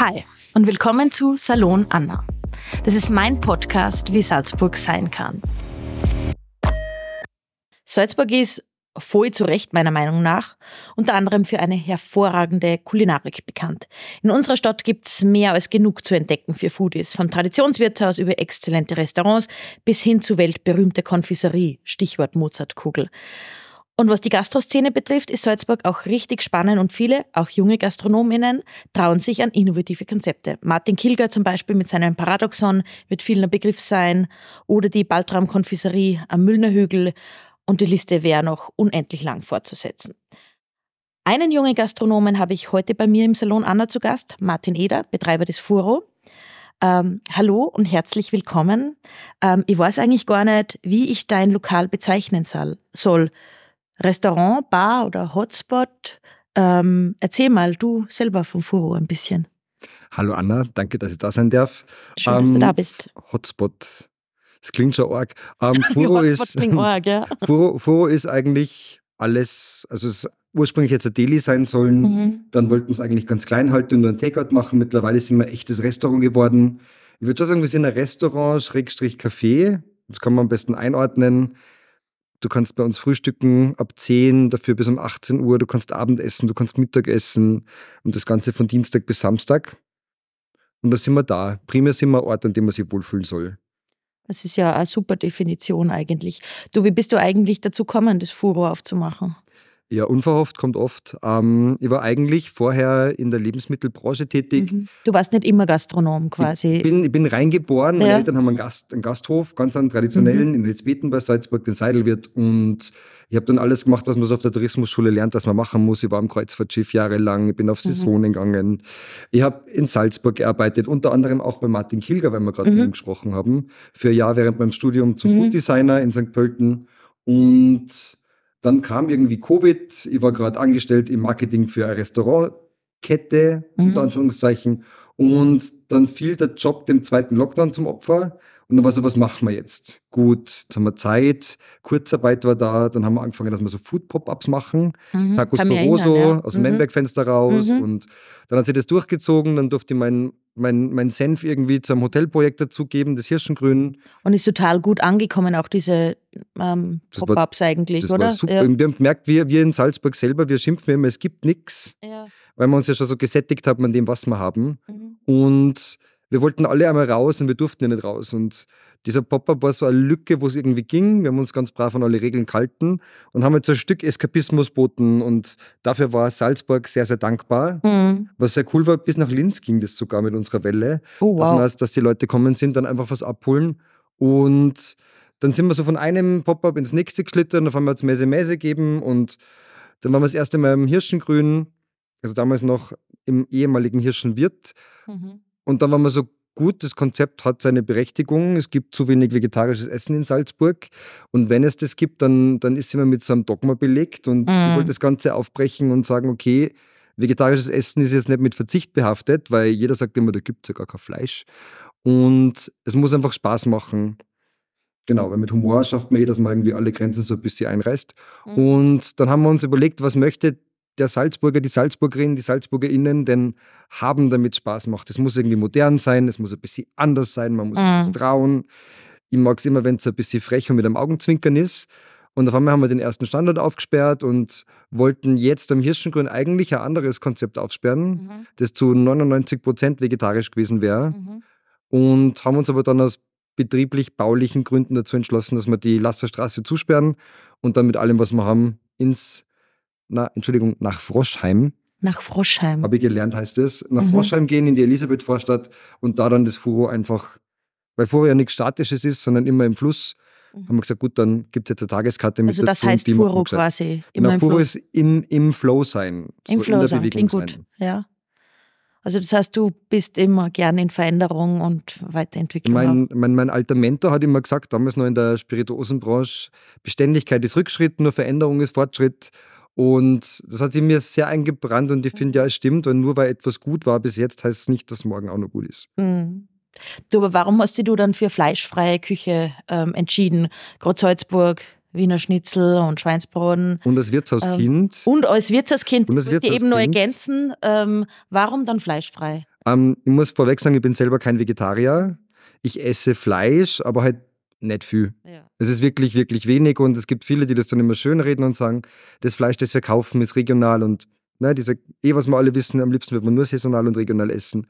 Hi und willkommen zu Salon Anna. Das ist mein Podcast, wie Salzburg sein kann. Salzburg ist voll zu Recht meiner Meinung nach, unter anderem für eine hervorragende Kulinarik bekannt. In unserer Stadt gibt es mehr als genug zu entdecken für Foodies, von Traditionswirtshaus über exzellente Restaurants bis hin zu weltberühmter Konfiserie, Stichwort Mozartkugel. Und was die Gastroszene betrifft, ist Salzburg auch richtig spannend und viele, auch junge GastronomInnen, trauen sich an innovative Konzepte. Martin Kilger zum Beispiel mit seinem Paradoxon wird vielen ein Begriff sein oder die Baltram Konfiserie am Müllner Hügel und die Liste wäre noch unendlich lang fortzusetzen. Einen jungen Gastronomen habe ich heute bei mir im Salon Anna zu Gast, Martin Eder, Betreiber des Furo. Ähm, hallo und herzlich willkommen. Ähm, ich weiß eigentlich gar nicht, wie ich dein Lokal bezeichnen soll. Restaurant, Bar oder Hotspot? Ähm, erzähl mal du selber vom Furo ein bisschen. Hallo Anna, danke, dass ich da sein darf. Schön, dass du da bist. Hotspot, das klingt schon arg. Ähm, Furo, ist, arg ja. Furo, Furo ist eigentlich alles, also es ursprünglich jetzt ein Deli sein sollen, mhm. dann wollten wir es eigentlich ganz klein halten und nur ein Takeout machen. Mittlerweile sind wir ein echtes Restaurant geworden. Ich würde schon sagen, wir sind ein Restaurant, Schrägstrich Café. Das kann man am besten einordnen. Du kannst bei uns frühstücken ab 10, dafür bis um 18 Uhr. Du kannst Abendessen, du kannst Mittagessen und das Ganze von Dienstag bis Samstag. Und da sind wir da. Primär sind wir Ort, an dem man sich wohlfühlen soll. Das ist ja eine super Definition eigentlich. Du, wie bist du eigentlich dazu gekommen, das Furo aufzumachen? Ja, unverhofft kommt oft. Ähm, ich war eigentlich vorher in der Lebensmittelbranche tätig. Mhm. Du warst nicht immer Gastronom quasi. Ich bin, ich bin reingeboren. Meine ja. Eltern haben einen, Gast, einen Gasthof, ganz einen traditionellen, mhm. in Ritzbeten bei Salzburg, den Seidelwirt. Und ich habe dann alles gemacht, was man so auf der Tourismusschule lernt, was man machen muss. Ich war am Kreuzfahrtschiff jahrelang, ich bin auf. Saisonen mhm. gegangen. Ich habe in Salzburg gearbeitet, unter anderem auch bei Martin Kilger, weil wir gerade mhm. gesprochen haben, für ein Jahr während meinem Studium zum mhm. Food Designer in St. Pölten. Und dann kam irgendwie Covid. Ich war gerade angestellt im Marketing für eine Restaurantkette, mhm. unter Anführungszeichen. Und dann fiel der Job dem zweiten Lockdown zum Opfer. Und dann war so, was machen wir jetzt? Gut, jetzt haben wir Zeit, Kurzarbeit war da, dann haben wir angefangen, dass wir so Food-Pop-Ups machen. Mhm. Tacos Barroso ja. aus dem mhm. Manberg-Fenster raus. Mhm. Und dann hat sich das durchgezogen, dann durfte ich mein, mein, mein Senf irgendwie zum Hotelprojekt dazugeben, das Hirschengrün. Und ist total gut angekommen, auch diese ähm, Pop-Ups eigentlich, das oder? War super. Ja. Wir haben gemerkt, wir, wir in Salzburg selber, wir schimpfen immer, es gibt nichts, ja. weil wir uns ja schon so gesättigt haben an dem, was wir haben. Mhm. Und wir wollten alle einmal raus und wir durften ja nicht raus. Und dieser Pop-up war so eine Lücke, wo es irgendwie ging. Wir haben uns ganz brav an alle Regeln gehalten und haben jetzt ein Stück Eskapismus boten. Und dafür war Salzburg sehr, sehr dankbar. Mhm. Was sehr cool war, bis nach Linz ging das sogar mit unserer Welle. Oh, wow. dass, dass die Leute kommen sind, dann einfach was abholen. Und dann sind wir so von einem Pop-up ins nächste geschlittert. Auf einmal hat es Messe Messe gegeben. Und dann waren wir das erste Mal im Hirschengrün, also damals noch im ehemaligen Hirschenwirt. Mhm. Und dann war man so, gut, das Konzept hat seine Berechtigung. Es gibt zu wenig vegetarisches Essen in Salzburg. Und wenn es das gibt, dann, dann ist es immer mit so einem Dogma belegt. Und mhm. ich wollte das Ganze aufbrechen und sagen, okay, vegetarisches Essen ist jetzt nicht mit Verzicht behaftet, weil jeder sagt immer, da gibt es ja gar kein Fleisch. Und es muss einfach Spaß machen. Genau, weil mit Humor schafft man eh, dass man irgendwie alle Grenzen so ein bisschen einreißt. Mhm. Und dann haben wir uns überlegt, was möchte der Salzburger, die Salzburgerin, die SalzburgerInnen denn haben, damit Spaß macht. Es muss irgendwie modern sein, es muss ein bisschen anders sein, man muss mhm. trauen. Ich mag es immer, wenn es ein bisschen frech und mit einem Augenzwinkern ist. Und auf einmal haben wir den ersten Standort aufgesperrt und wollten jetzt am Hirschengrün eigentlich ein anderes Konzept aufsperren, mhm. das zu 99 Prozent vegetarisch gewesen wäre. Mhm. Und haben uns aber dann aus betrieblich-baulichen Gründen dazu entschlossen, dass wir die Lasserstraße zusperren und dann mit allem, was wir haben, ins na, Entschuldigung, nach Froschheim. Nach Froschheim. Habe ich gelernt, heißt es. Nach mhm. Froschheim gehen in die Elisabeth-Vorstadt und da dann das Furo einfach, weil Furo ja nichts Statisches ist, sondern immer im Fluss. Mhm. Haben wir gesagt, gut, dann gibt es jetzt eine Tageskarte mit Also das heißt Furo quasi. Genau, Furo Fluss. ist in, im Flow sein. Im so Flow in sein, klingt gut. Sein. Ja. Also das heißt, du bist immer gern in Veränderung und Weiterentwicklung. Mein, mein, mein, alter Mentor hat immer gesagt, damals noch in der Spirituosenbranche, Beständigkeit ist Rückschritt, nur Veränderung ist Fortschritt. Und das hat sich mir sehr eingebrannt und ich finde, ja, es stimmt, weil nur weil etwas gut war bis jetzt, heißt es nicht, dass morgen auch noch gut ist. Mhm. Du, aber warum hast du dann für fleischfreie Küche ähm, entschieden? Gerade Salzburg, Wiener Schnitzel und Schweinsbraten. Und als Wirtshauskind. Ähm, und als Wirtshauskind. Und als Wirtshauskind. eben nur ergänzen, ähm, warum dann fleischfrei? Ähm, ich muss vorweg sagen, ich bin selber kein Vegetarier. Ich esse Fleisch, aber halt nicht viel. Ja. Es ist wirklich, wirklich wenig und es gibt viele, die das dann immer schön reden und sagen, das Fleisch, das wir kaufen, ist regional und ne, diese, eh, was wir alle wissen, am liebsten wird man nur saisonal und regional essen.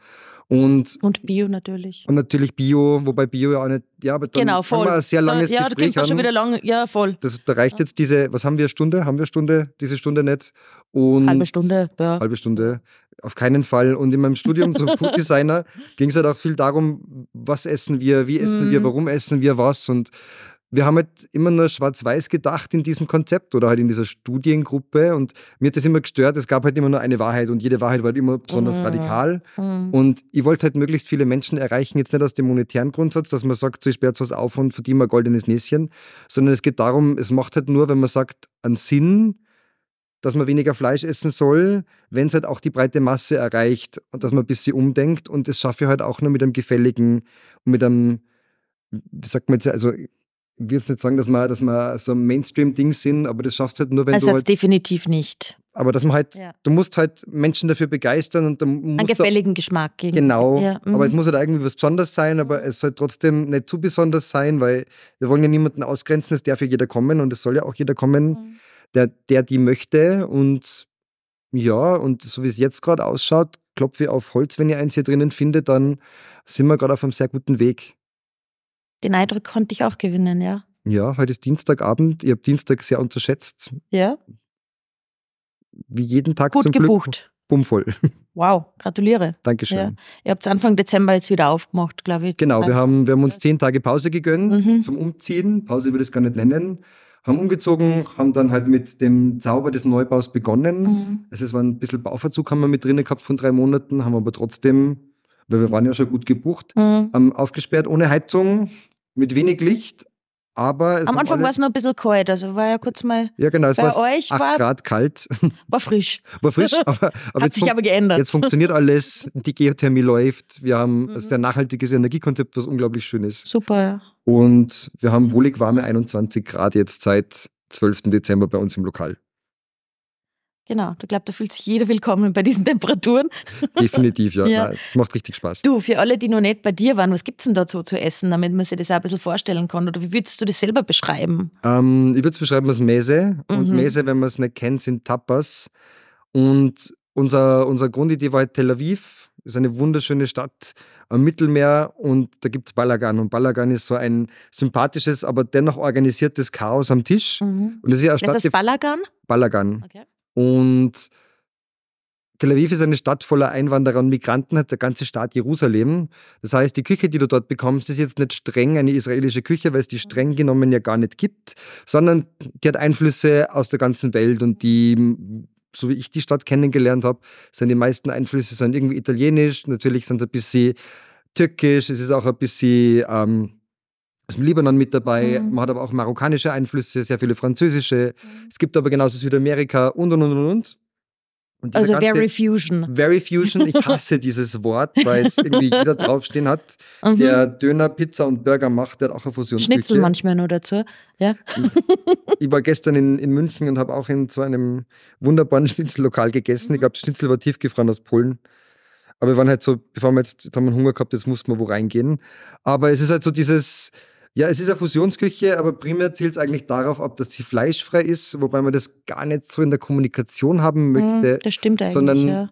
Und, und Bio natürlich. Und natürlich Bio, wobei Bio ja auch nicht, ja, aber dann genau, voll. haben wir ein sehr langes da, ja, Gespräch da schon wieder lang, ja, voll. Das, da reicht jetzt diese, was haben wir, Stunde? Haben wir Stunde? Diese Stunde nicht? Und halbe Stunde, ja. Halbe Stunde, auf keinen Fall. Und in meinem Studium zum Food Designer ging es halt auch viel darum, was essen wir, wie essen mm. wir, mhm. warum essen wir was und wir haben halt immer nur schwarz-weiß gedacht in diesem Konzept oder halt in dieser Studiengruppe und mir hat das immer gestört, es gab halt immer nur eine Wahrheit und jede Wahrheit war halt immer besonders mhm. radikal mhm. und ich wollte halt möglichst viele Menschen erreichen, jetzt nicht aus dem monetären Grundsatz, dass man sagt, so ich sperre jetzt was auf und verdiene mal goldenes Näschen, sondern es geht darum, es macht halt nur, wenn man sagt, einen Sinn, dass man weniger Fleisch essen soll, wenn es halt auch die breite Masse erreicht und dass man ein bisschen umdenkt und das schaffe ich halt auch nur mit einem gefälligen, mit einem, wie sagt man jetzt, also will jetzt nicht sagen, dass wir, dass wir so ein Mainstream-Ding sind, aber das schaffst du halt nur, wenn also du. Halt, definitiv nicht. Aber dass man halt, ja. du musst halt Menschen dafür begeistern und dann Einen gefälligen da, Geschmack geben. Genau. Ja, aber es mhm. muss halt irgendwie was Besonderes sein, aber es soll trotzdem nicht zu besonders sein, weil wir wollen ja niemanden ausgrenzen, es darf ja jeder kommen und es soll ja auch jeder kommen, mhm. der, der die möchte. Und ja, und so wie es jetzt gerade ausschaut, klopfe ich auf Holz, wenn ihr eins hier drinnen findet, dann sind wir gerade auf einem sehr guten Weg. Den Eindruck konnte ich auch gewinnen, ja. Ja, heute ist Dienstagabend. Ich habe Dienstag sehr unterschätzt. Ja. Wie jeden Tag Gut zum gebucht. Glück. Bummvoll. Wow, gratuliere. Dankeschön. Ja. Ihr habt es Anfang Dezember jetzt wieder aufgemacht, glaube ich. Genau, wir haben, wir haben uns zehn Tage Pause gegönnt mhm. zum Umziehen. Pause würde ich es gar nicht nennen. Haben umgezogen, haben dann halt mit dem Zauber des Neubaus begonnen. Mhm. Also es war ein bisschen Bauverzug haben wir mit drinnen gehabt von drei Monaten, haben aber trotzdem, weil wir waren ja schon gut gebucht, mhm. aufgesperrt ohne Heizung, mit wenig Licht, aber Am Anfang war es noch ein bisschen kalt, also war ja kurz mal. Ja, genau, es bei war euch 8 war, Grad kalt. War frisch. War frisch, aber, aber Hat sich aber geändert. Jetzt funktioniert alles, die Geothermie läuft, wir haben mhm. also der nachhaltiges Energiekonzept, was unglaublich schön ist. Super, ja. Und wir haben wohlig warme 21 Grad jetzt seit 12. Dezember bei uns im Lokal. Genau, du glaubst, da fühlt sich jeder willkommen bei diesen Temperaturen. Definitiv, ja. ja. Es macht richtig Spaß. Du, für alle, die noch nicht bei dir waren, was gibt es denn dazu zu essen, damit man sich das auch ein bisschen vorstellen kann? Oder wie würdest du das selber beschreiben? Ähm, ich würde es beschreiben als Mese. Mhm. Und Mese, wenn man es nicht kennt, sind Tapas. Und unser, unser Grundidee war halt Tel Aviv. Das ist eine wunderschöne Stadt am Mittelmeer und da gibt es Balagan. Und Balagan ist so ein sympathisches, aber dennoch organisiertes Chaos am Tisch. Mhm. Und das ist ja eine Stadt. Ist Balagan? Balagan. Okay. Und Tel Aviv ist eine Stadt voller Einwanderer und Migranten, hat der ganze Staat Jerusalem. Das heißt, die Küche, die du dort bekommst, ist jetzt nicht streng eine israelische Küche, weil es die streng genommen ja gar nicht gibt, sondern die hat Einflüsse aus der ganzen Welt und die, so wie ich die Stadt kennengelernt habe, sind die meisten Einflüsse sind irgendwie italienisch, natürlich sind es ein bisschen türkisch, es ist auch ein bisschen ähm, aus dem Libanon mit dabei. Mhm. Man hat aber auch marokkanische Einflüsse, sehr viele französische. Mhm. Es gibt aber genauso Südamerika und und und und. und also Very Fusion. Very Fusion, ich hasse dieses Wort, weil es irgendwie jeder draufstehen hat, mhm. der Döner, Pizza und Burger macht, der hat auch eine Fusionsküche. Schnitzel manchmal nur dazu, ja. ich war gestern in, in München und habe auch in so einem wunderbaren Schnitzellokal gegessen. Ich mhm. glaube, Schnitzel war tiefgefroren aus Polen. Aber wir waren halt so, bevor wir jetzt, jetzt haben wir Hunger gehabt, jetzt mussten wir wo reingehen. Aber es ist halt so dieses, ja, es ist eine Fusionsküche, aber primär zielt es eigentlich darauf ab, dass sie fleischfrei ist, wobei man das gar nicht so in der Kommunikation haben hm, möchte. Das stimmt eigentlich. Sondern ja.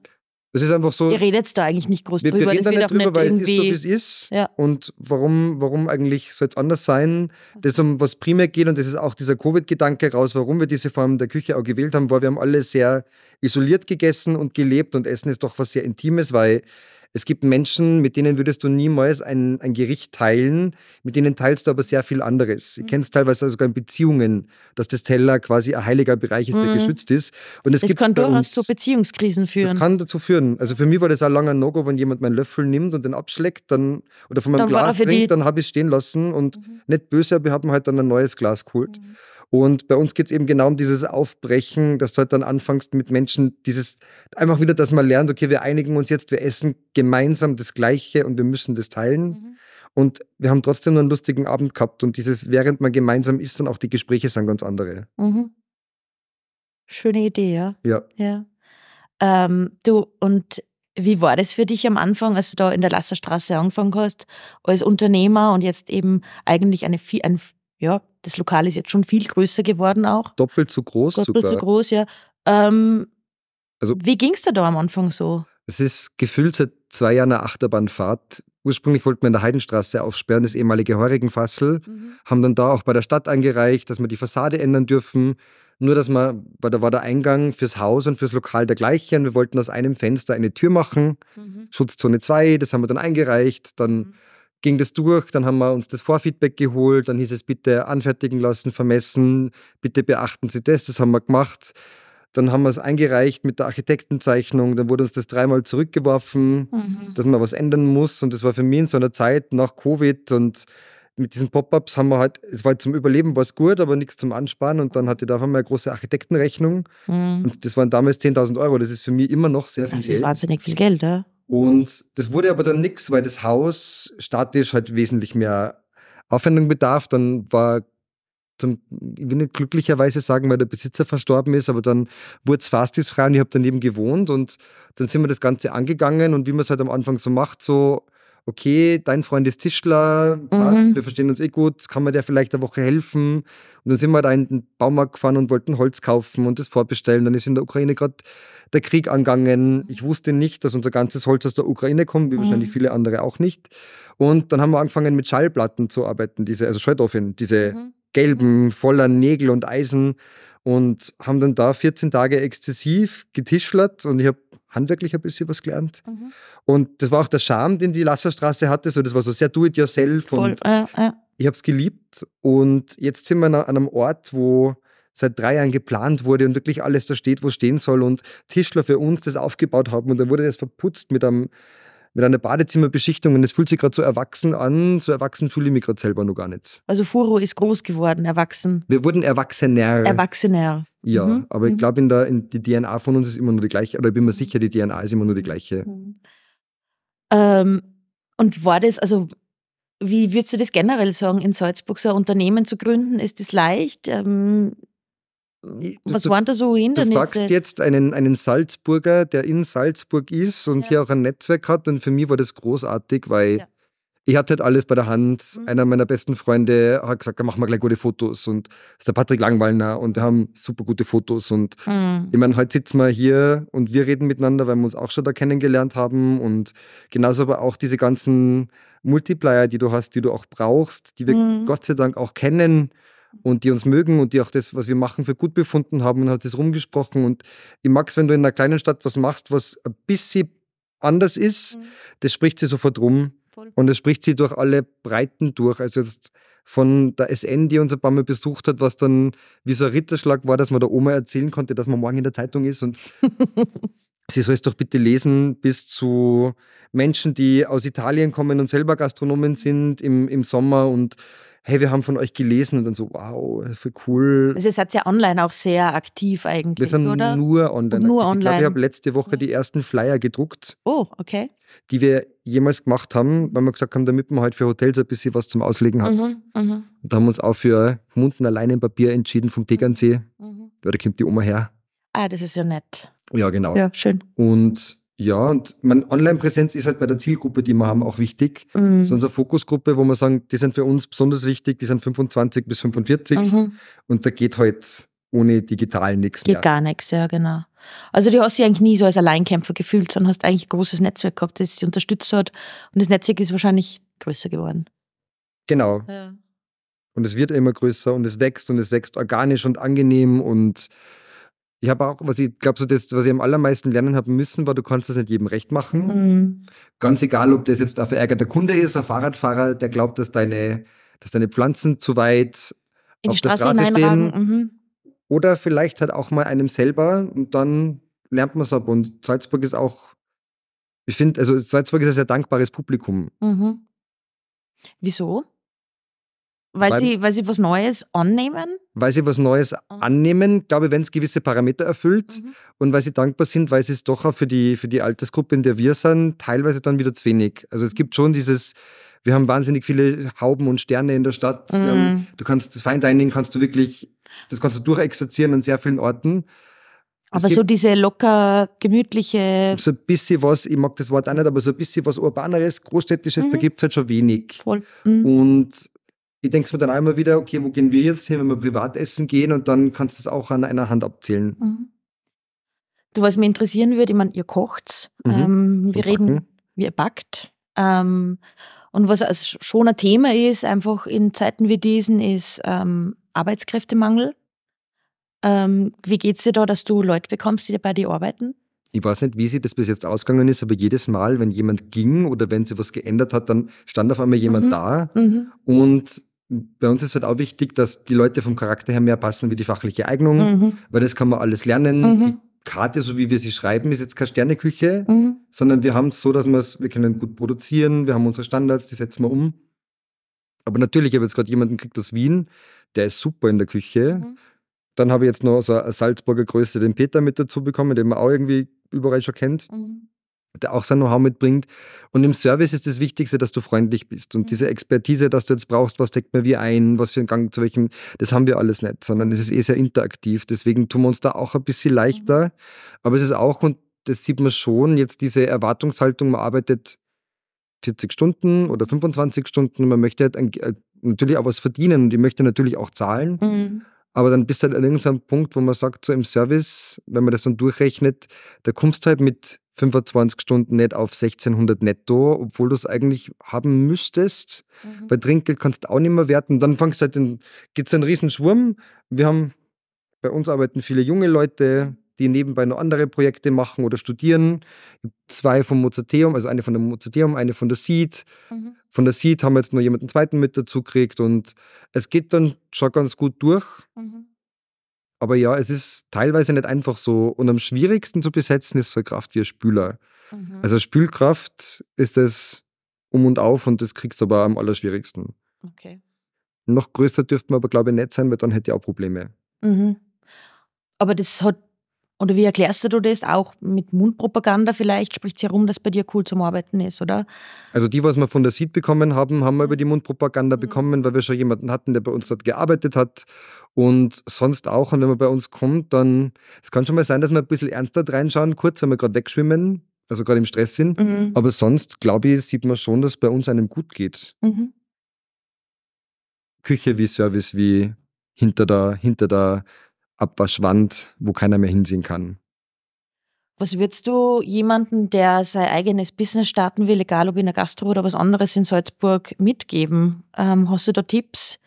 es ist einfach so. Ihr redet da eigentlich nicht groß wir, drüber. Wir reden da nicht drüber, weil es ist so, wie es ist. Ja. Und warum, warum eigentlich soll es anders sein? Das, um was primär geht, und das ist auch dieser Covid-Gedanke raus, warum wir diese Form der Küche auch gewählt haben, weil wir haben alle sehr isoliert gegessen und gelebt und Essen ist doch was sehr Intimes, weil es gibt Menschen, mit denen würdest du niemals ein, ein Gericht teilen, mit denen teilst du aber sehr viel anderes. Mhm. Ich kenne es teilweise sogar in Beziehungen, dass das Teller quasi ein heiliger Bereich ist, der mhm. geschützt ist. Und es das gibt kann durchaus zu Beziehungskrisen führen. Das kann dazu führen. Also für mich war das ein langer No-Go, wenn jemand meinen Löffel nimmt und den abschlägt dann, oder von meinem dann Glas trinkt, dann habe ich es stehen lassen und mhm. nicht böse, aber wir haben halt dann ein neues Glas geholt. Und bei uns geht es eben genau um dieses Aufbrechen, dass du halt dann anfängst mit Menschen, dieses einfach wieder, dass man lernt, okay, wir einigen uns jetzt, wir essen gemeinsam das Gleiche und wir müssen das teilen. Mhm. Und wir haben trotzdem noch einen lustigen Abend gehabt und dieses, während man gemeinsam isst, dann auch die Gespräche sind ganz andere. Mhm. Schöne Idee, ja. Ja. ja. Ähm, du, und Wie war das für dich am Anfang, als du da in der Lasserstraße angefangen hast, als Unternehmer und jetzt eben eigentlich eine, ein, ja, das Lokal ist jetzt schon viel größer geworden auch. Doppelt so groß Doppelt sogar. so groß, ja. Ähm, also, wie ging es dir da am Anfang so? Es ist gefühlt seit zwei Jahren eine Achterbahnfahrt. Ursprünglich wollten wir in der Heidenstraße aufsperren, das ehemalige Heurigenfassel, mhm. haben dann da auch bei der Stadt eingereicht, dass wir die Fassade ändern dürfen. Nur, dass man, weil da war der Eingang fürs Haus und fürs Lokal der gleiche und wir wollten aus einem Fenster eine Tür machen. Mhm. Schutzzone 2, das haben wir dann eingereicht. Dann mhm. Ging das durch, dann haben wir uns das Vorfeedback geholt, dann hieß es bitte anfertigen lassen, vermessen, bitte beachten Sie das, das haben wir gemacht. Dann haben wir es eingereicht mit der Architektenzeichnung, dann wurde uns das dreimal zurückgeworfen, mhm. dass man was ändern muss. Und das war für mich in so einer Zeit nach Covid und mit diesen Pop-ups haben wir halt, es war halt zum Überleben was gut, aber nichts zum Ansparen. Und dann hatte ich da auf einmal eine große Architektenrechnung. Mhm. Und das waren damals 10.000 Euro. Das ist für mich immer noch sehr viel das Geld. Das ist wahnsinnig viel Geld, ja. Und das wurde aber dann nichts, weil das Haus statisch halt wesentlich mehr Aufwendung bedarf. Dann war zum, ich will nicht glücklicherweise sagen, weil der Besitzer verstorben ist, aber dann wurde es fast frei und ich habe daneben gewohnt und dann sind wir das Ganze angegangen und wie man es halt am Anfang so macht, so okay, dein Freund ist Tischler, passt, mhm. wir verstehen uns eh gut, kann man dir vielleicht eine Woche helfen? Und dann sind wir da in den Baumarkt gefahren und wollten Holz kaufen und das vorbestellen. Dann ist in der Ukraine gerade der Krieg angegangen. Ich wusste nicht, dass unser ganzes Holz aus der Ukraine kommt, wie mhm. wahrscheinlich viele andere auch nicht. Und dann haben wir angefangen mit Schallplatten zu arbeiten, diese, also Schalldoffen, diese mhm. gelben, voller Nägel und Eisen und haben dann da 14 Tage exzessiv getischlert und ich habe handwerklich ein bisschen was gelernt. Mhm. Und das war auch der Charme, den die Lasserstraße hatte. So, das war so sehr do-it-yourself. Voll, und äh, äh. Ich habe es geliebt. Und jetzt sind wir an einem Ort, wo seit drei Jahren geplant wurde und wirklich alles da steht, wo stehen soll. Und Tischler für uns das aufgebaut haben. Und dann wurde das verputzt mit einem mit einer Badezimmerbeschichtung und es fühlt sich gerade so erwachsen an. So erwachsen fühle ich mich gerade selber noch gar nicht. Also Furo ist groß geworden, erwachsen. Wir wurden erwachsener. Erwachsener. Ja, mhm. aber ich mhm. glaube, in der, in die DNA von uns ist immer nur die gleiche, oder ich bin mir sicher, die DNA ist immer nur die gleiche. Mhm. Ähm, und war das, also wie würdest du das generell sagen, in Salzburg so ein Unternehmen zu gründen? Ist das leicht? Ähm, was du, waren da so Hindernisse? Du fragst jetzt einen, einen Salzburger, der in Salzburg ist und ja. hier auch ein Netzwerk hat. Und für mich war das großartig, weil ja. Ich hatte halt alles bei der Hand. Mhm. Einer meiner besten Freunde hat gesagt, mach mal gleich gute Fotos. Und das ist der Patrick Langwallner und wir haben super gute Fotos. Und mhm. ich meine, heute sitzen wir hier und wir reden miteinander, weil wir uns auch schon da kennengelernt haben. Und genauso aber auch diese ganzen Multiplier, die du hast, die du auch brauchst, die wir mhm. Gott sei Dank auch kennen und die uns mögen und die auch das, was wir machen, für gut befunden haben und hat es rumgesprochen. Und ich mag es, wenn du in einer kleinen Stadt was machst, was ein bisschen anders ist, mhm. das spricht sie sofort rum. Voll. Und es spricht sie durch alle Breiten durch. Also jetzt von der SN, die uns ein paar Mal besucht hat, was dann wie so ein Ritterschlag war, dass man der Oma erzählen konnte, dass man morgen in der Zeitung ist und sie soll es doch bitte lesen, bis zu Menschen, die aus Italien kommen und selber Gastronomen sind im, im Sommer und hey, wir haben von euch gelesen und dann so, wow, voll cool. Also ihr seid ja online auch sehr aktiv eigentlich, Wir sind oder? nur online. Nur ich online. glaube, ich habe letzte Woche die ersten Flyer gedruckt. Oh, okay. Die wir jemals gemacht haben, weil wir gesagt haben, damit man halt für Hotels ein bisschen was zum Auslegen hat. Mhm, mh. Und da haben wir uns auch für Munden allein im Papier entschieden vom Tegernsee. Mhm. Ja, da kommt die Oma her. Ah, das ist ja nett. Ja, genau. Ja, schön. Und ja, und meine Online-Präsenz ist halt bei der Zielgruppe, die wir haben, auch wichtig. Mhm. So unsere Fokusgruppe, wo wir sagen, die sind für uns besonders wichtig, die sind 25 bis 45 mhm. und da geht halt ohne digital nichts mehr. Geht gar nichts, ja, genau. Also du hast dich eigentlich nie so als Alleinkämpfer gefühlt, sondern hast eigentlich ein großes Netzwerk gehabt, das dich unterstützt hat und das Netzwerk ist wahrscheinlich größer geworden. Genau. Ja. Und es wird immer größer und es wächst und es wächst organisch und angenehm und ich habe auch, was ich glaube, so das, was ich am allermeisten lernen habe müssen, war, du kannst das nicht jedem recht machen. Mhm. Ganz egal, ob das jetzt ein verärgerter Kunde ist, ein Fahrradfahrer, der glaubt, dass deine, dass deine Pflanzen zu weit In auf die Straße der Straße stehen. Mhm. Oder vielleicht halt auch mal einem selber und dann lernt man es ab. Und Salzburg ist auch, ich finde, also Salzburg ist ein sehr dankbares Publikum. Mhm. Wieso? Weil, weil, sie, weil sie was Neues annehmen? Weil sie was Neues mhm. annehmen, glaube ich, wenn es gewisse Parameter erfüllt mhm. und weil sie dankbar sind, weil sie es doch auch für die, für die Altersgruppe, in der wir sind, teilweise dann wieder zu wenig. Also es gibt schon dieses, wir haben wahnsinnig viele Hauben und Sterne in der Stadt. Mhm. Du kannst Fine Dining kannst du wirklich, das kannst du durchexerzieren an sehr vielen Orten. Aber so diese locker, gemütliche. So ein bisschen was, ich mag das Wort auch nicht, aber so ein bisschen was Urbaneres, Großstädtisches, mhm. da gibt es halt schon wenig. Voll. Mhm. Und ich denke mir dann einmal wieder, okay, wo gehen wir jetzt hin, wenn wir privat essen gehen und dann kannst du das auch an einer Hand abzählen. Mhm. Du, was mich interessieren würde, ich meine, ihr kocht, mhm. ähm, wir reden, wie ihr backt. Ähm, und was also schon ein Thema ist, einfach in Zeiten wie diesen, ist ähm, Arbeitskräftemangel. Ähm, wie geht es dir da, dass du Leute bekommst, die bei dir arbeiten? Ich weiß nicht, wie sie das bis jetzt ausgegangen ist, aber jedes Mal, wenn jemand ging oder wenn sie was geändert hat, dann stand auf einmal jemand mhm. da. Mhm. Und bei uns ist halt auch wichtig, dass die Leute vom Charakter her mehr passen wie die fachliche Eignung, mhm. weil das kann man alles lernen. Mhm. Die Karte, so wie wir sie schreiben, ist jetzt keine Sterneküche, mhm. sondern wir haben es so, dass wir können gut produzieren, wir haben unsere Standards, die setzen wir um. Aber natürlich, ich habe jetzt gerade jemanden gekriegt aus Wien, der ist super in der Küche. Mhm. Dann habe ich jetzt noch so eine Salzburger Größe, den Peter mit dazu bekommen, den man auch irgendwie überall schon kennt. Mhm der auch sein Know-how mitbringt. Und im Service ist das Wichtigste, dass du freundlich bist. Und mhm. diese Expertise, dass du jetzt brauchst, was deckt mir wie ein, was für einen Gang zu welchem, das haben wir alles nicht, sondern es ist eh sehr interaktiv. Deswegen tun wir uns da auch ein bisschen leichter. Mhm. Aber es ist auch, und das sieht man schon, jetzt diese Erwartungshaltung, man arbeitet 40 Stunden oder 25 Stunden und man möchte halt äh, natürlich auch was verdienen und die möchte natürlich auch zahlen. Mhm. Aber dann bist du halt an irgendeinem Punkt, wo man sagt, so im Service, wenn man das dann durchrechnet, da kommst du halt mit 25 Stunden nicht auf 1600 netto, obwohl du es eigentlich haben müsstest. Mhm. Bei Trinkgeld kannst du auch nicht mehr werten. Dann fangst halt geht es einen riesen Schwurm. Wir haben, bei uns arbeiten viele junge Leute, die nebenbei noch andere Projekte machen oder studieren. Zwei vom Mozarteum, also eine von der Mozarteum, eine von der Seed. Mhm. Von der Seed haben wir jetzt noch jemanden zweiten mit dazu gekriegt und es geht dann schon ganz gut durch. Mhm. Aber ja, es ist teilweise nicht einfach so. Und am schwierigsten zu besetzen ist so eine Kraft wie ein Spüler. Mhm. Also Spülkraft ist das um und auf und das kriegst du aber am allerschwierigsten. Okay. Noch größer dürfte man aber, glaube ich, nicht sein, weil dann hätte ich auch Probleme. Mhm. Aber das hat oder wie erklärst du das auch mit Mundpropaganda vielleicht? Spricht es herum, dass bei dir cool zum Arbeiten ist, oder? Also die, was wir von der Seed bekommen haben, haben wir über die Mundpropaganda mhm. bekommen, weil wir schon jemanden hatten, der bei uns dort gearbeitet hat. Und sonst auch. Und wenn man bei uns kommt, dann, es kann schon mal sein, dass wir ein bisschen ernster reinschauen, kurz, wenn wir gerade wegschwimmen, also gerade im Stress sind. Mhm. Aber sonst, glaube ich, sieht man schon, dass bei uns einem gut geht. Mhm. Küche wie Service, wie hinter der, hinter der Abwaschwand, wo keiner mehr hinsehen kann. Was würdest du jemandem, der sein eigenes Business starten will, egal ob in der Gastro oder was anderes in Salzburg, mitgeben? Ähm, hast du da Tipps?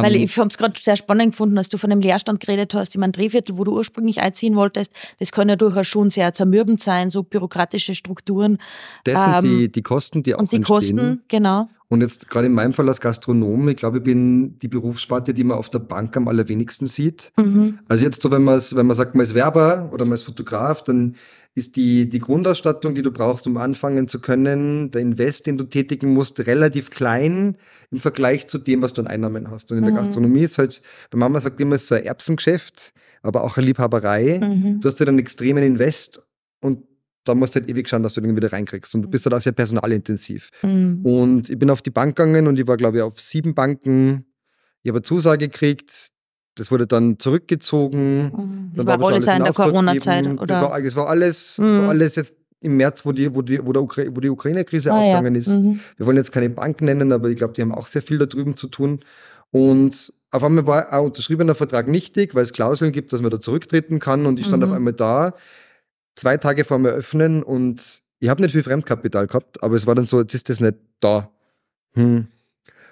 Weil ähm. ich habe es gerade sehr spannend gefunden, dass du von einem Leerstand geredet hast. Ich meine, Drehviertel, wo du ursprünglich einziehen wolltest, das kann ja durchaus schon sehr zermürbend sein, so bürokratische Strukturen. Das sind ähm, die, die Kosten, die auch Und die entstehen. Kosten, genau. Und jetzt gerade in meinem Fall als Gastronom, ich glaube, ich bin die Berufssparte, die man auf der Bank am allerwenigsten sieht. Mhm. Also jetzt so, wenn man wenn man sagt, man ist Werber oder man ist Fotograf, dann ist die, die Grundausstattung, die du brauchst, um anfangen zu können, der Invest, den du tätigen musst, relativ klein im Vergleich zu dem, was du an Einnahmen hast. Und in mhm. der Gastronomie ist halt, meine Mama sagt immer, es ist so ein Erbsengeschäft, aber auch eine Liebhaberei. Mhm. Du hast ja halt einen extremen Invest und da musst du halt ewig schauen, dass du den wieder reinkriegst. Und du bist halt auch sehr personalintensiv. Mhm. Und ich bin auf die Bank gegangen und ich war, glaube ich, auf sieben Banken. Ich habe eine Zusage gekriegt. Das wurde dann zurückgezogen. Mhm. Das war, war alles in der Corona-Zeit, oder? Das war, das war alles, mhm. das war alles jetzt im März, wo die, wo die, wo wo die Ukraine-Krise ah, ausgegangen ja. ist. Mhm. Wir wollen jetzt keine Bank nennen, aber ich glaube, die haben auch sehr viel da drüben zu tun. Und auf einmal war ein unterschriebener Vertrag nichtig, weil es Klauseln gibt, dass man da zurücktreten kann. Und ich stand mhm. auf einmal da zwei Tage vor dem Eröffnen und ich habe nicht viel Fremdkapital gehabt, aber es war dann so, jetzt ist das nicht da. Hm,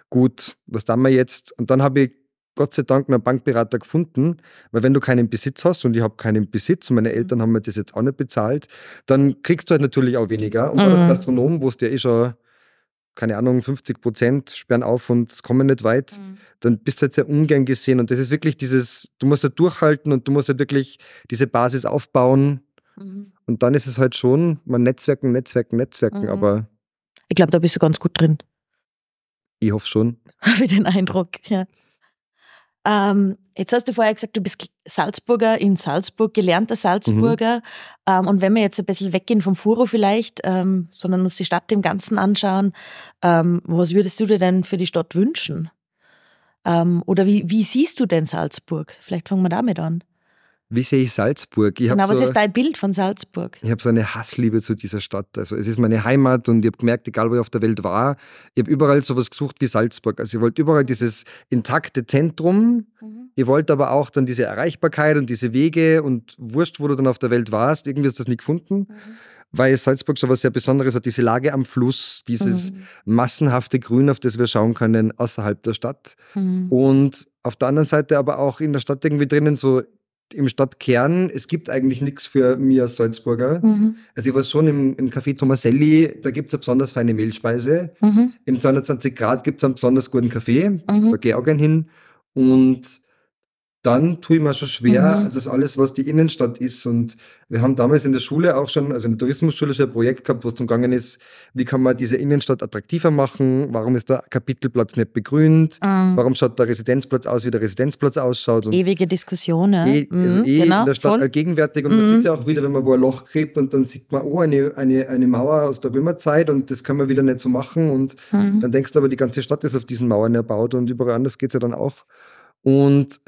gut, was tun wir jetzt? Und dann habe ich Gott sei Dank einen Bankberater gefunden, weil wenn du keinen Besitz hast und ich habe keinen Besitz und meine Eltern mhm. haben mir das jetzt auch nicht bezahlt, dann kriegst du halt natürlich auch weniger. Und mhm. als Gastronom, wo es dir eh schon, keine Ahnung, 50 Prozent sperren auf und es kommen nicht weit, mhm. dann bist du halt sehr ungern gesehen. Und das ist wirklich dieses, du musst halt durchhalten und du musst halt wirklich diese Basis aufbauen Mhm. Und dann ist es halt schon, man Netzwerken, Netzwerken, Netzwerken, mhm. aber. Ich glaube, da bist du ganz gut drin. Ich hoffe schon. Habe den Eindruck, ja. Ähm, jetzt hast du vorher gesagt, du bist Salzburger in Salzburg, gelernter Salzburger. Mhm. Ähm, und wenn wir jetzt ein bisschen weggehen vom Furo vielleicht, ähm, sondern uns die Stadt im Ganzen anschauen, ähm, was würdest du dir denn für die Stadt wünschen? Ähm, oder wie, wie siehst du denn Salzburg? Vielleicht fangen wir damit an. Wie sehe ich Salzburg? Ich genau, so, was ist dein Bild von Salzburg? Ich habe so eine Hassliebe zu dieser Stadt. Also es ist meine Heimat und ich habe gemerkt, egal wo ich auf der Welt war, ich habe überall sowas gesucht wie Salzburg. Also ich wollte überall dieses intakte Zentrum, mhm. ich wollte aber auch dann diese Erreichbarkeit und diese Wege und wurscht, wo du dann auf der Welt warst, irgendwie hast du das nicht gefunden. Mhm weil Salzburg so was sehr Besonderes hat, diese Lage am Fluss, dieses mhm. massenhafte Grün, auf das wir schauen können außerhalb der Stadt. Mhm. Und auf der anderen Seite aber auch in der Stadt irgendwie drinnen so im Stadtkern, es gibt eigentlich nichts für mich als Salzburger. Mhm. Also ich war schon im, im Café Tomaselli, da gibt es eine besonders feine Mehlspeise. Mhm. Im 220 Grad gibt es einen besonders guten Kaffee, mhm. da gehe ich auch gern hin. Und dann tue ich mir schon schwer, mhm. das alles, was die Innenstadt ist. Und wir haben damals in der Schule auch schon, also in der Tourismusschule schon ein Projekt gehabt, wo es darum gegangen ist, wie kann man diese Innenstadt attraktiver machen? Warum ist der Kapitelplatz nicht begrünt? Mhm. Warum schaut der Residenzplatz aus, wie der Residenzplatz ausschaut? Und Ewige Diskussion, ja. Eh, also mhm, eh genau, in der Stadt voll. allgegenwärtig. Und man sieht es ja auch wieder, wenn man wo ein Loch gräbt und dann sieht man, oh, eine, eine, eine Mauer aus der Römerzeit und das können wir wieder nicht so machen. Und mhm. dann denkst du aber, die ganze Stadt ist auf diesen Mauern erbaut und überall anders geht es ja dann auch. Und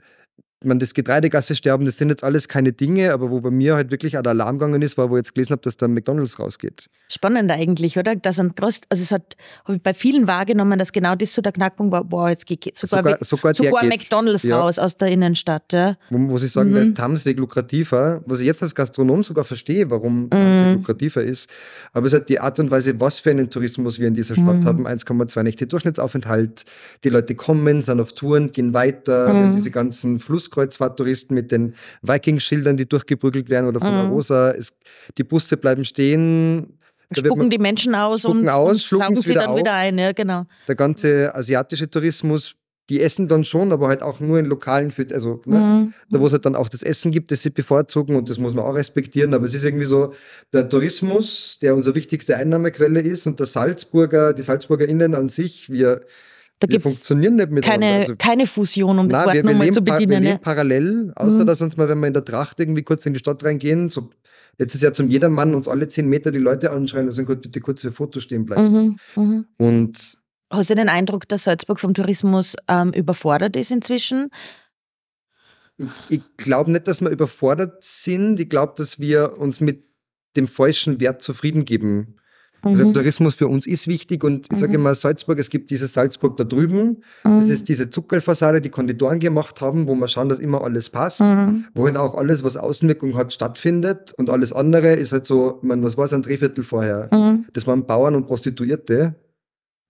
man das Getreidegasse sterben, das sind jetzt alles keine Dinge, aber wo bei mir halt wirklich auch der Alarm gegangen ist, war, wo ich jetzt gelesen habe, dass da McDonalds rausgeht. Spannend eigentlich, oder? Das am größten, also es hat, habe ich bei vielen wahrgenommen, dass genau das so der Knackpunkt war, boah, jetzt geht sogar, sogar, sogar, sogar McDonalds ja. raus aus der Innenstadt. Ja. Wo, muss ich sagen, mhm. da ist Thamsweg lukrativer, was ich jetzt als Gastronom sogar verstehe, warum mhm. lukrativer ist. Aber es hat die Art und Weise, was für einen Tourismus wir in dieser Stadt mhm. haben, 1,2 Nächte Durchschnittsaufenthalt, die Leute kommen, sind auf Touren, gehen weiter, mhm. diese ganzen Fluss Kreuzfahrttouristen mit den Viking-Schildern, die durchgeprügelt werden oder von mhm. der Rosa. Es, die Busse bleiben stehen. Spucken die Menschen aus und, aus, und saugen sie dann auf. wieder ein. Ja, genau. Der ganze asiatische Tourismus die essen dann schon, aber halt auch nur in lokalen, also ne, mhm. da wo es halt dann auch das Essen gibt, das sie bevorzugen und das muss man auch respektieren. Aber es ist irgendwie so der Tourismus, der unsere wichtigste Einnahmequelle ist und der Salzburger, die SalzburgerInnen an sich, wir da gibt es keine, also, keine Fusion, um das Wort wir, nochmal zu bedienen. Wir leben parallel, außer mhm. dass uns mal, wenn wir in der Tracht irgendwie kurz in die Stadt reingehen, so Jetzt ist ja zum Jedermann uns alle zehn Meter die Leute anschreien, dass also bitte kurz für Fotos stehen bleiben. Mhm, mh. Und Hast du den Eindruck, dass Salzburg vom Tourismus ähm, überfordert ist inzwischen? Ich glaube nicht, dass wir überfordert sind. Ich glaube, dass wir uns mit dem falschen Wert zufrieden geben. Also mhm. Tourismus für uns ist wichtig und ich sage mhm. immer Salzburg, es gibt dieses Salzburg da drüben. Mhm. Das ist diese Zuckerfassade, die Konditoren gemacht haben, wo man schauen, dass immer alles passt, mhm. wo halt auch alles, was Außenwirkung hat, stattfindet und alles andere ist halt so, man, was war es ein Dreiviertel vorher? Mhm. Das waren Bauern und Prostituierte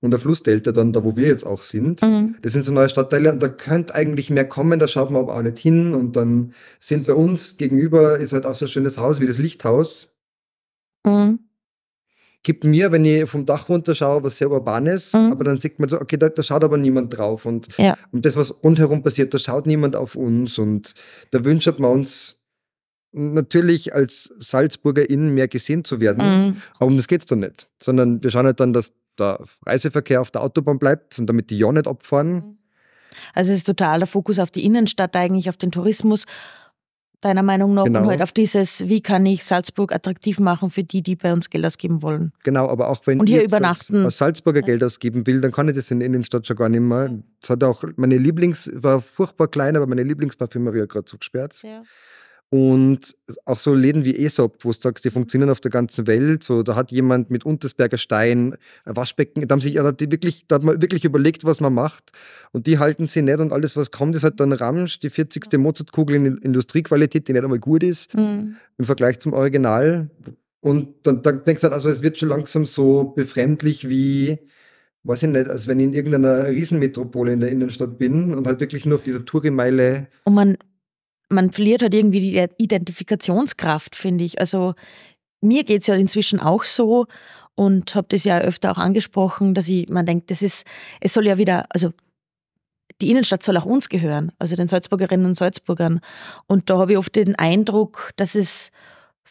und der Flussdelta dann, da wo wir jetzt auch sind. Mhm. Das sind so neue Stadtteile und da könnte eigentlich mehr kommen, da schaut man aber auch nicht hin und dann sind bei uns gegenüber ist halt auch so ein schönes Haus wie das Lichthaus. Mhm gibt mir, wenn ich vom Dach runter schaue, was sehr urbanes, mhm. aber dann sieht man so, okay, da, da schaut aber niemand drauf. Und, ja. und das, was rundherum passiert, da schaut niemand auf uns. Und da wünscht man uns natürlich als SalzburgerInnen mehr gesehen zu werden. Mhm. Aber um das geht es dann nicht. Sondern wir schauen halt dann, dass der Reiseverkehr auf der Autobahn bleibt und damit die ja nicht abfahren. Mhm. Also es ist total der Fokus auf die Innenstadt eigentlich, auf den Tourismus deiner Meinung nach, genau. und halt auf dieses, wie kann ich Salzburg attraktiv machen für die, die bei uns Geld ausgeben wollen. Genau, aber auch wenn und hier ich übernachten. Als, Salzburger ja. Geld ausgeben will, dann kann ich das in der Innenstadt schon gar nicht mehr. Es hat auch meine Lieblings, war furchtbar klein, aber meine Lieblingsparfümerie hat gerade zugesperrt. Ja. Und auch so Läden wie Aesop, wo du sagst, die funktionieren auf der ganzen Welt. So, da hat jemand mit Untersberger Stein ein Waschbecken, da haben sich, da hat, die wirklich, da hat man wirklich überlegt, was man macht. Und die halten sie nicht und alles, was kommt, ist halt dann Ramsch, die 40. Mozartkugel in Industriequalität, die nicht einmal gut ist mhm. im Vergleich zum Original. Und dann, dann denkst du halt, also es wird schon langsam so befremdlich wie, weiß ich nicht, als wenn ich in irgendeiner Riesenmetropole in der Innenstadt bin und halt wirklich nur auf dieser Tourimeile. Und man man verliert halt irgendwie die Identifikationskraft, finde ich. Also mir geht es ja inzwischen auch so und habe das ja öfter auch angesprochen, dass ich, man denkt, das ist, es soll ja wieder, also die Innenstadt soll auch uns gehören, also den Salzburgerinnen und Salzburgern. Und da habe ich oft den Eindruck, dass es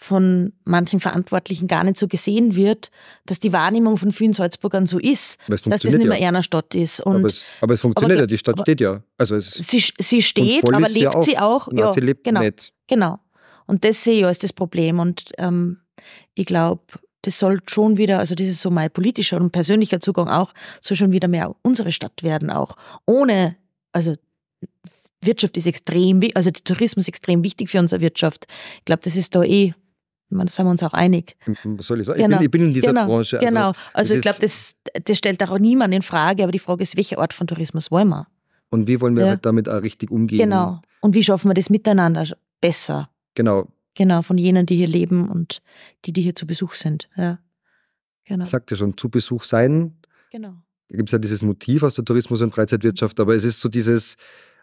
von manchen Verantwortlichen gar nicht so gesehen wird, dass die Wahrnehmung von vielen Salzburgern so ist, dass das nicht mehr ja. einer Stadt ist. Aber, es, aber es funktioniert aber, ja, die Stadt steht ja. Also sie, sie steht, aber lebt ja sie auch? Nein, ja, sie lebt genau, nicht. Genau. Und das sehe ich als das Problem. Und ähm, ich glaube, das soll schon wieder, also das ist so mein politischer und persönlicher Zugang auch, soll schon wieder mehr unsere Stadt werden auch. Ohne, also Wirtschaft ist extrem, also der Tourismus ist extrem wichtig für unsere Wirtschaft. Ich glaube, das ist da eh ich meine, da sind wir uns auch einig. Was soll ich sagen? Genau. Ich, bin, ich, bin, in dieser genau. Branche. Also genau. Also ich glaube, das, das stellt auch niemand in Frage, aber die Frage ist, welcher Art von Tourismus wollen wir? Und wie wollen wir ja. halt damit auch richtig umgehen? Genau. Und wie schaffen wir das miteinander besser? Genau. Genau, von jenen, die hier leben und die, die hier zu Besuch sind. Ja. Genau. Sagt ja schon, zu Besuch sein. Genau. Da gibt es ja dieses Motiv aus der Tourismus- und Freizeitwirtschaft, aber es ist so dieses,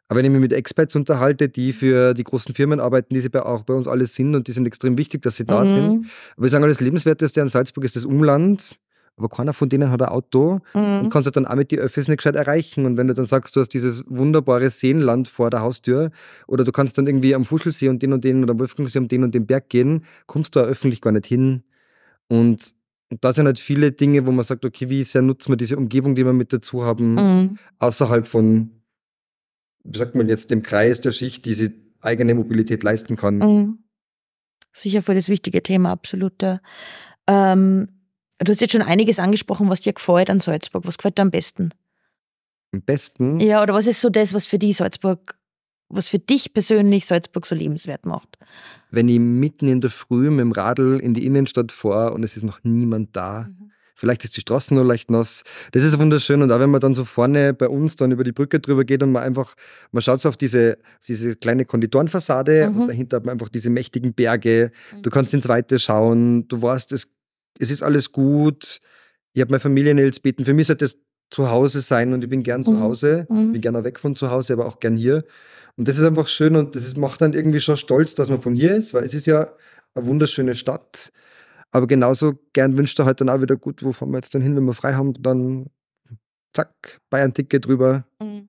aber wenn ich mich mit Experts unterhalte, die für die großen Firmen arbeiten, die sie auch bei uns alle sind und die sind extrem wichtig, dass sie da mhm. sind. Aber wir sagen, das Lebenswerteste an Salzburg ist das Umland. Aber keiner von denen hat ein Auto mhm. und kannst du dann auch mit die Öffis nicht gescheit erreichen. Und wenn du dann sagst, du hast dieses wunderbare Seenland vor der Haustür oder du kannst dann irgendwie am Fuschelsee und den und den oder am Wolfgangsee um den und den Berg gehen, kommst du auch öffentlich gar nicht hin. Und und da sind halt viele Dinge, wo man sagt, okay, wie sehr nutzen wir diese Umgebung, die wir mit dazu haben, mhm. außerhalb von wie sagt man jetzt, dem Kreis der Schicht diese eigene Mobilität leisten kann. Mhm. Sicher voll das wichtige Thema, absolut. Ähm, du hast jetzt schon einiges angesprochen, was dir gefällt an Salzburg. Was gefällt dir am besten? Am besten? Ja, oder was ist so das, was für dich Salzburg, was für dich persönlich Salzburg so lebenswert macht? Wenn ich mitten in der Früh mit dem Radl in die Innenstadt fahre und es ist noch niemand da. Mhm Vielleicht ist die Straße nur leicht nass. Das ist wunderschön. Und auch wenn man dann so vorne bei uns dann über die Brücke drüber geht und man einfach, man schaut so auf diese, diese kleine Konditorenfassade mhm. und dahinter hat man einfach diese mächtigen Berge. Mhm. Du kannst ins Weite schauen. Du weißt, es, es ist alles gut. Ich habe meine Familie in Elsbeten. Für mich sollte das zu Hause sein und ich bin gern zu mhm. Hause. Ich mhm. bin gerne weg von zu Hause, aber auch gern hier. Und das ist einfach schön und das macht dann irgendwie schon stolz, dass man von hier ist, weil es ist ja eine wunderschöne Stadt. Aber genauso gern wünscht er halt dann auch wieder, gut, wo fahren wir jetzt dann hin, wenn wir frei haben, dann zack, Bayern-Ticket drüber. Mhm.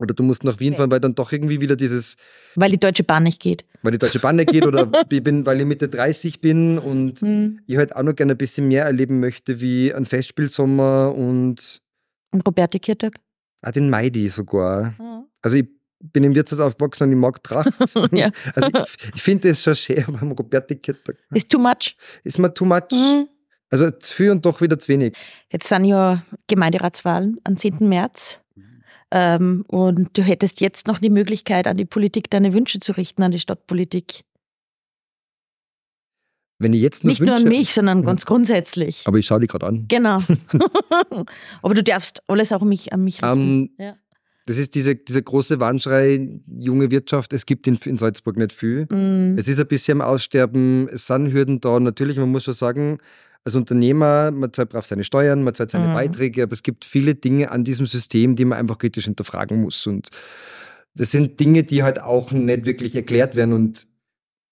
Oder du musst nach Wien fahren, weil dann doch irgendwie wieder dieses. Weil die Deutsche Bahn nicht geht. Weil die Deutsche Bahn nicht geht oder ich bin, weil ich Mitte 30 bin und mhm. ich halt auch noch gerne ein bisschen mehr erleben möchte, wie ein Festspielsommer und. Und Roberti Kirtag? Ah, den Meidi sogar. Mhm. Also ich bin im Wirtshaus aufgewachsen und ich mag Tracht. ja. Also ich, ich finde das schon schön, aber am Roberti-Kittel. Ist too much. Ist mir too much. Mhm. Also zu viel und doch wieder zu wenig. Jetzt sind ja Gemeinderatswahlen am 10. März. Ähm, und du hättest jetzt noch die Möglichkeit, an die Politik deine Wünsche zu richten, an die Stadtpolitik. Wenn ich jetzt Nicht Wünsche, nur an mich, sondern ganz grundsätzlich. Aber ich schaue dich gerade an. Genau. aber du darfst alles auch mich, an mich richten. Um, ähm, ja. Das ist diese, dieser große Warnschrei, junge Wirtschaft, es gibt in, in Salzburg nicht viel. Mm. Es ist ein bisschen am Aussterben, es sind Hürden da. Natürlich, man muss schon sagen, als Unternehmer, man zahlt brav seine Steuern, man zahlt seine mm. Beiträge, aber es gibt viele Dinge an diesem System, die man einfach kritisch hinterfragen muss. Und das sind Dinge, die halt auch nicht wirklich erklärt werden. Und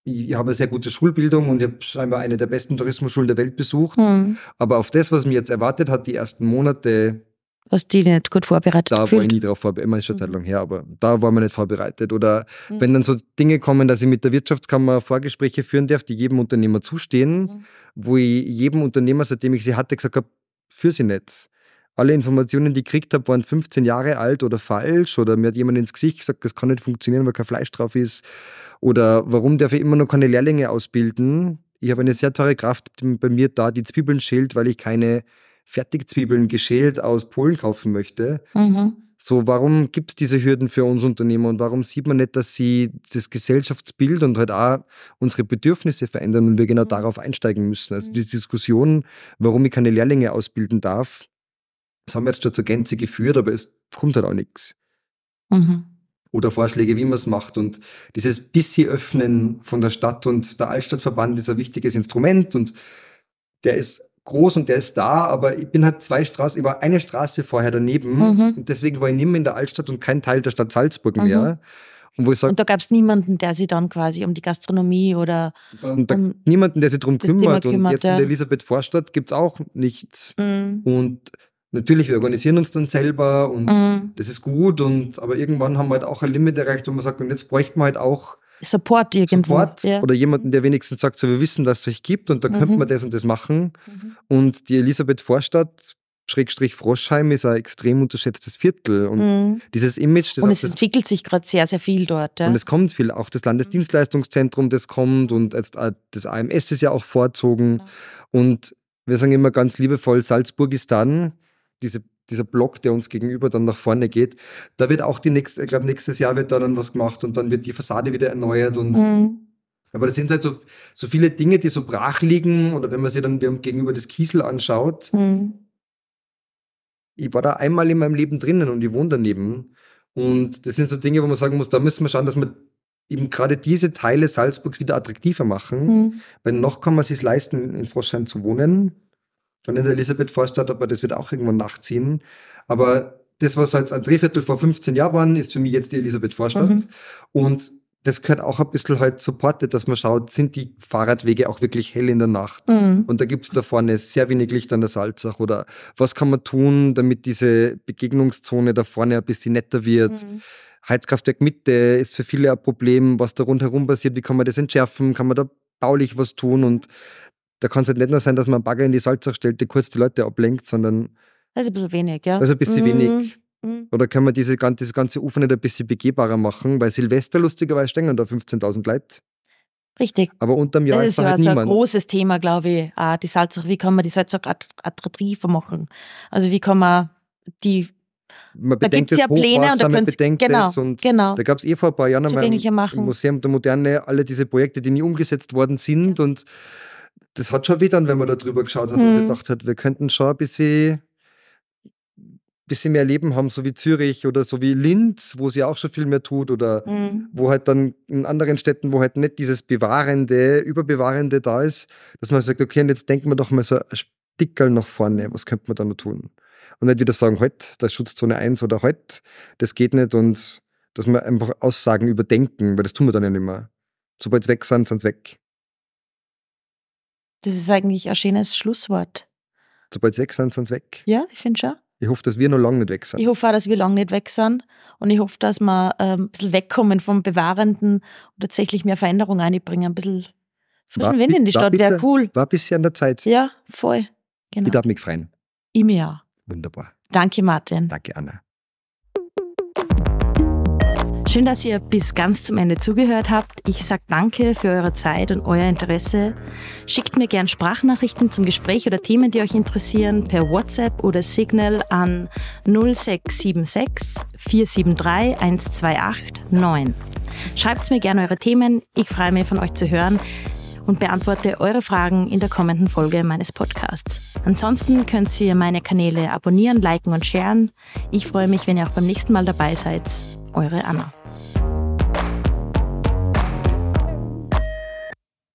ich habe eine sehr gute Schulbildung und ich habe scheinbar eine der besten Tourismusschulen der Welt besucht. Mm. Aber auf das, was mir jetzt erwartet hat, die ersten Monate, Du dich nicht gut vorbereitet Da gefühlt? war ich nie drauf vorbereitet, immer ist schon mhm. Zeit lang her, aber da war man nicht vorbereitet. Oder mhm. wenn dann so Dinge kommen, dass ich mit der Wirtschaftskammer Vorgespräche führen darf, die jedem Unternehmer zustehen, mhm. wo ich jedem Unternehmer, seitdem ich sie hatte, gesagt habe, für sie nicht. Alle Informationen, die ich gekriegt habe, waren 15 Jahre alt oder falsch. Oder mir hat jemand ins Gesicht gesagt, das kann nicht funktionieren, weil kein Fleisch drauf ist. Oder warum darf ich immer noch keine Lehrlinge ausbilden? Ich habe eine sehr teure Kraft bei mir da, die Zwiebeln schält, weil ich keine Fertigzwiebeln geschält aus Polen kaufen möchte. Mhm. So, warum gibt es diese Hürden für uns Unternehmer und warum sieht man nicht, dass sie das Gesellschaftsbild und halt auch unsere Bedürfnisse verändern und wir genau mhm. darauf einsteigen müssen? Also mhm. die Diskussion, warum ich keine Lehrlinge ausbilden darf, das haben wir jetzt schon zur Gänze geführt, aber es kommt halt auch nichts. Mhm. Oder Vorschläge, wie man es macht. Und dieses bisschen Öffnen von der Stadt und der Altstadtverband ist ein wichtiges Instrument und der ist groß und der ist da, aber ich bin halt zwei Straßen, ich war eine Straße vorher daneben mhm. und deswegen war ich nicht mehr in der Altstadt und kein Teil der Stadt Salzburg mhm. mehr. Und, wo ich sag, und da gab es niemanden, der sich dann quasi um die Gastronomie oder und um niemanden, der sich darum kümmert. kümmert. Und jetzt ja. in der Elisabeth Vorstadt gibt es auch nichts. Mhm. Und natürlich, wir organisieren uns dann selber und mhm. das ist gut. Und aber irgendwann haben wir halt auch ein Limit erreicht, wo man sagt, und jetzt bräuchte man halt auch Support irgendwo. Support ja. oder jemanden, der wenigstens sagt, so wir wissen, dass es euch gibt und da mhm. könnte man das und das machen. Mhm. Und die Elisabeth Vorstadt Schrägstrich Froschheim ist ein extrem unterschätztes Viertel. Und mhm. dieses Image. Das und es entwickelt sich gerade sehr, sehr viel dort. Ja? Und es kommt viel. Auch das Landesdienstleistungszentrum, das kommt und jetzt das AMS ist ja auch vorzogen. Ja. Und wir sagen immer ganz liebevoll, Salzburgistan, diese dieser Block, der uns gegenüber dann nach vorne geht, da wird auch die nächste, ich glaube, nächstes Jahr wird da dann was gemacht und dann wird die Fassade wieder erneuert und mhm. aber das sind halt so, so viele Dinge, die so brach liegen oder wenn man sich dann gegenüber das Kiesel anschaut. Mhm. Ich war da einmal in meinem Leben drinnen und ich wohne daneben. Und das sind so Dinge, wo man sagen muss, da müssen wir schauen, dass wir eben gerade diese Teile Salzburgs wieder attraktiver machen. Mhm. Weil noch kann man es sich leisten, in Froschheim zu wohnen. Und in der Elisabeth-Vorstadt, aber das wird auch irgendwann nachziehen. Aber das, was als ein Drehviertel vor 15 Jahren waren, ist für mich jetzt die Elisabeth-Vorstadt. Mhm. Und das gehört auch ein bisschen halt supportet, dass man schaut, sind die Fahrradwege auch wirklich hell in der Nacht? Mhm. Und da gibt es da vorne sehr wenig Licht an der Salzach. Oder was kann man tun, damit diese Begegnungszone da vorne ein bisschen netter wird? Mhm. Heizkraftwerk Mitte ist für viele ein Problem, was da rundherum passiert. Wie kann man das entschärfen? Kann man da baulich was tun? Und da kann es halt nicht nur sein, dass man einen Bagger in die Salzach stellt, der kurz die Leute ablenkt, sondern. Das ist ein bisschen wenig, ja. Das ist ein bisschen mhm. wenig. Mhm. Oder können wir diese, dieses ganze Ufer nicht ein bisschen begehbarer machen? Weil Silvester lustigerweise stehen da 15.000 Leute. Richtig. Aber unterm Jahr das ist, ist halt so niemand. ein großes Thema, glaube ich. Ah, die Salzach, wie kann man die Salzach attraktiver machen? Also wie kann man die man da bedenkt es ja Pläne und da man bedenkt genau, und genau. da gab es eh vor ein paar Jahren einmal im Museum der Moderne alle diese Projekte, die nie umgesetzt worden sind und das hat schon wieder, wenn man da drüber geschaut hat, mhm. dass ich gedacht hat, wir könnten schon ein bisschen, bisschen mehr Leben haben, so wie Zürich oder so wie Linz, wo sie auch schon viel mehr tut oder mhm. wo halt dann in anderen Städten, wo halt nicht dieses Bewahrende, Überbewahrende da ist, dass man sagt, okay, und jetzt denken wir doch mal so ein Stickerl nach vorne, was könnte man da noch tun? Und nicht wieder sagen, halt, das ist Schutzzone 1 oder halt, das geht nicht und dass wir einfach Aussagen überdenken, weil das tun wir dann ja nicht mehr. Sobald sie weg sind, sind sie weg. Das ist eigentlich ein schönes Schlusswort. Sobald sie weg sind, sind sie weg. Ja, ich finde schon. Ich hoffe, dass wir noch lange nicht weg sind. Ich hoffe auch, dass wir lange nicht weg sind. Und ich hoffe, dass wir ähm, ein bisschen wegkommen vom Bewahrenden und tatsächlich mehr Veränderung einbringen. Ein bisschen frischen war, Wind in die Stadt wäre cool. War ein bisschen an der Zeit. Ja, voll. Genau. Ich darf mich freuen. Ich mir auch. Wunderbar. Danke, Martin. Danke, Anna. Schön, dass ihr bis ganz zum Ende zugehört habt. Ich sage danke für eure Zeit und euer Interesse. Schickt mir gern Sprachnachrichten zum Gespräch oder Themen, die euch interessieren, per WhatsApp oder Signal an 0676 473 128 9. Schreibt mir gerne eure Themen. Ich freue mich, von euch zu hören und beantworte eure Fragen in der kommenden Folge meines Podcasts. Ansonsten könnt ihr meine Kanäle abonnieren, liken und sharen. Ich freue mich, wenn ihr auch beim nächsten Mal dabei seid. Eure Anna.